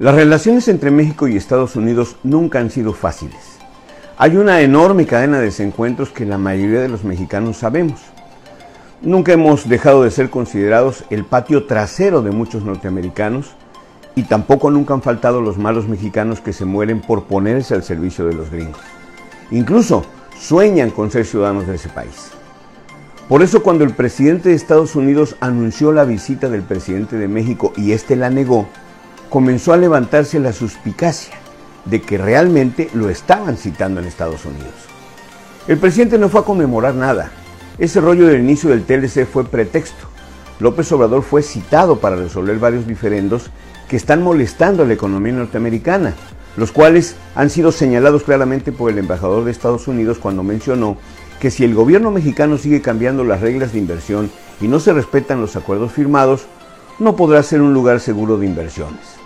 Las relaciones entre México y Estados Unidos nunca han sido fáciles. Hay una enorme cadena de desencuentros que la mayoría de los mexicanos sabemos. Nunca hemos dejado de ser considerados el patio trasero de muchos norteamericanos y tampoco nunca han faltado los malos mexicanos que se mueren por ponerse al servicio de los gringos. Incluso sueñan con ser ciudadanos de ese país. Por eso cuando el presidente de Estados Unidos anunció la visita del presidente de México y éste la negó, comenzó a levantarse la suspicacia de que realmente lo estaban citando en Estados Unidos. El presidente no fue a conmemorar nada. Ese rollo del inicio del TLC fue pretexto. López Obrador fue citado para resolver varios diferendos que están molestando a la economía norteamericana, los cuales han sido señalados claramente por el embajador de Estados Unidos cuando mencionó que si el gobierno mexicano sigue cambiando las reglas de inversión y no se respetan los acuerdos firmados, no podrá ser un lugar seguro de inversiones.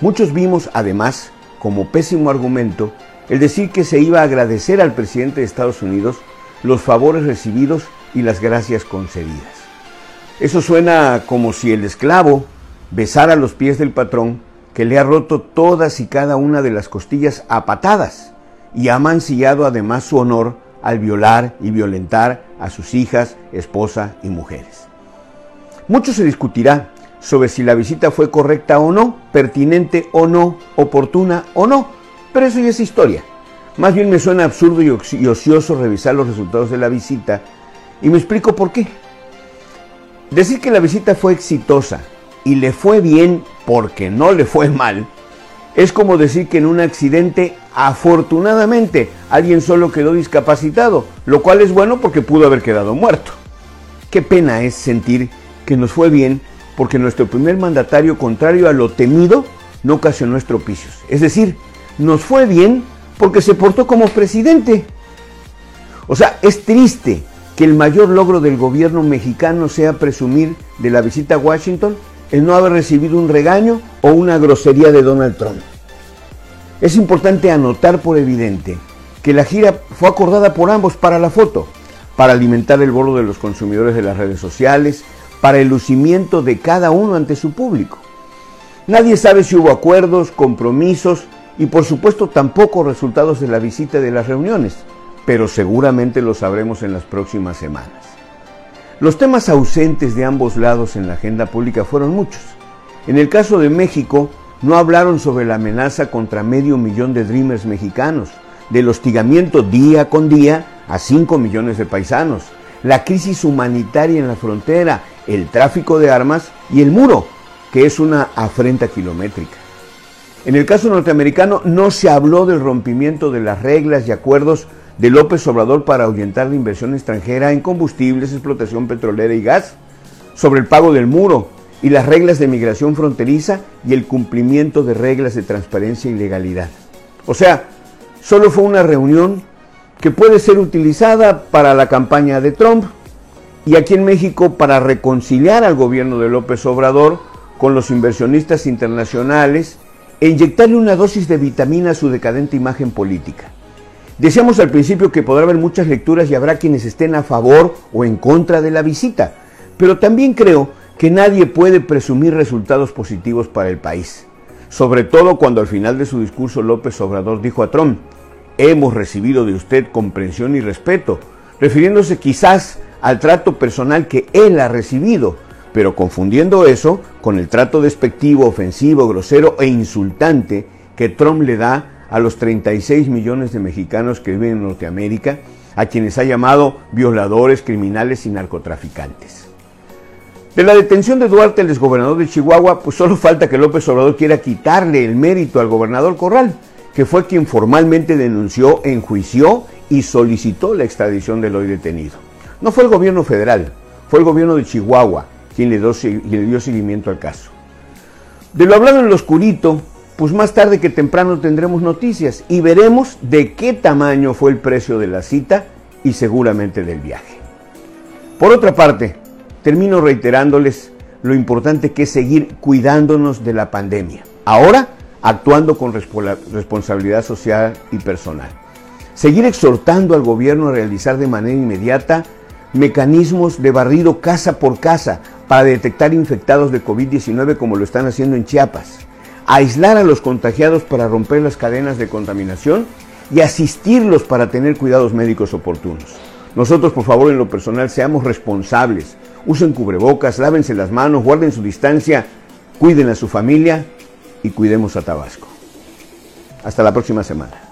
Muchos vimos, además, como pésimo argumento, el decir que se iba a agradecer al presidente de Estados Unidos los favores recibidos y las gracias concedidas. Eso suena como si el esclavo besara los pies del patrón que le ha roto todas y cada una de las costillas a patadas y ha mancillado además su honor al violar y violentar a sus hijas, esposa y mujeres. Mucho se discutirá sobre si la visita fue correcta o no, pertinente o no, oportuna o no, pero eso ya es historia. Más bien me suena absurdo y ocioso revisar los resultados de la visita y me explico por qué. Decir que la visita fue exitosa y le fue bien porque no le fue mal, es como decir que en un accidente afortunadamente alguien solo quedó discapacitado, lo cual es bueno porque pudo haber quedado muerto. Qué pena es sentir que nos fue bien porque nuestro primer mandatario, contrario a lo temido, no ocasionó estropicios. Es decir, nos fue bien porque se portó como presidente. O sea, es triste que el mayor logro del gobierno mexicano sea presumir de la visita a Washington el no haber recibido un regaño o una grosería de Donald Trump. Es importante anotar por evidente que la gira fue acordada por ambos para la foto, para alimentar el bolo de los consumidores de las redes sociales, para el lucimiento de cada uno ante su público. Nadie sabe si hubo acuerdos, compromisos y por supuesto tampoco resultados de la visita de las reuniones, pero seguramente lo sabremos en las próximas semanas. Los temas ausentes de ambos lados en la agenda pública fueron muchos. En el caso de México, no hablaron sobre la amenaza contra medio millón de Dreamers mexicanos, del hostigamiento día con día a 5 millones de paisanos, la crisis humanitaria en la frontera, el tráfico de armas y el muro, que es una afrenta kilométrica. En el caso norteamericano no se habló del rompimiento de las reglas y acuerdos de López Obrador para ahuyentar la inversión extranjera en combustibles, explotación petrolera y gas, sobre el pago del muro y las reglas de migración fronteriza y el cumplimiento de reglas de transparencia y legalidad. O sea, solo fue una reunión que puede ser utilizada para la campaña de Trump y aquí en México para reconciliar al gobierno de López Obrador con los inversionistas internacionales e inyectarle una dosis de vitamina a su decadente imagen política. Decíamos al principio que podrá haber muchas lecturas y habrá quienes estén a favor o en contra de la visita, pero también creo que nadie puede presumir resultados positivos para el país, sobre todo cuando al final de su discurso López Obrador dijo a Trump, hemos recibido de usted comprensión y respeto, refiriéndose quizás al trato personal que él ha recibido, pero confundiendo eso con el trato despectivo, ofensivo, grosero e insultante que Trump le da a los 36 millones de mexicanos que viven en Norteamérica, a quienes ha llamado violadores, criminales y narcotraficantes. De la detención de Duarte, el exgobernador de Chihuahua, pues solo falta que López Obrador quiera quitarle el mérito al gobernador Corral, que fue quien formalmente denunció, enjuició y solicitó la extradición del hoy detenido. No fue el gobierno federal, fue el gobierno de Chihuahua quien le, dio, seguimiento al caso. De lo hablado en lo oscurito, pues más tarde que temprano tendremos noticias y veremos de qué tamaño fue el precio de la cita y seguramente del viaje. Por otra parte, termino reiterándoles lo importante que es seguir cuidándonos de la pandemia. Ahora, actuando con responsabilidad social y personal. Seguir exhortando al gobierno a realizar de manera inmediata mecanismos de barrido casa por casa para detectar infectados de COVID-19 como lo están haciendo en Chiapas. aislar a los contagiados para romper las cadenas de contaminación y asistirlos para tener cuidados médicos oportunos. Nosotros, por favor, en lo personal, seamos responsables. Usen cubrebocas, lávense las manos, guarden su distancia, cuiden a su familia y cuidemos a Tabasco. Hasta la próxima semana.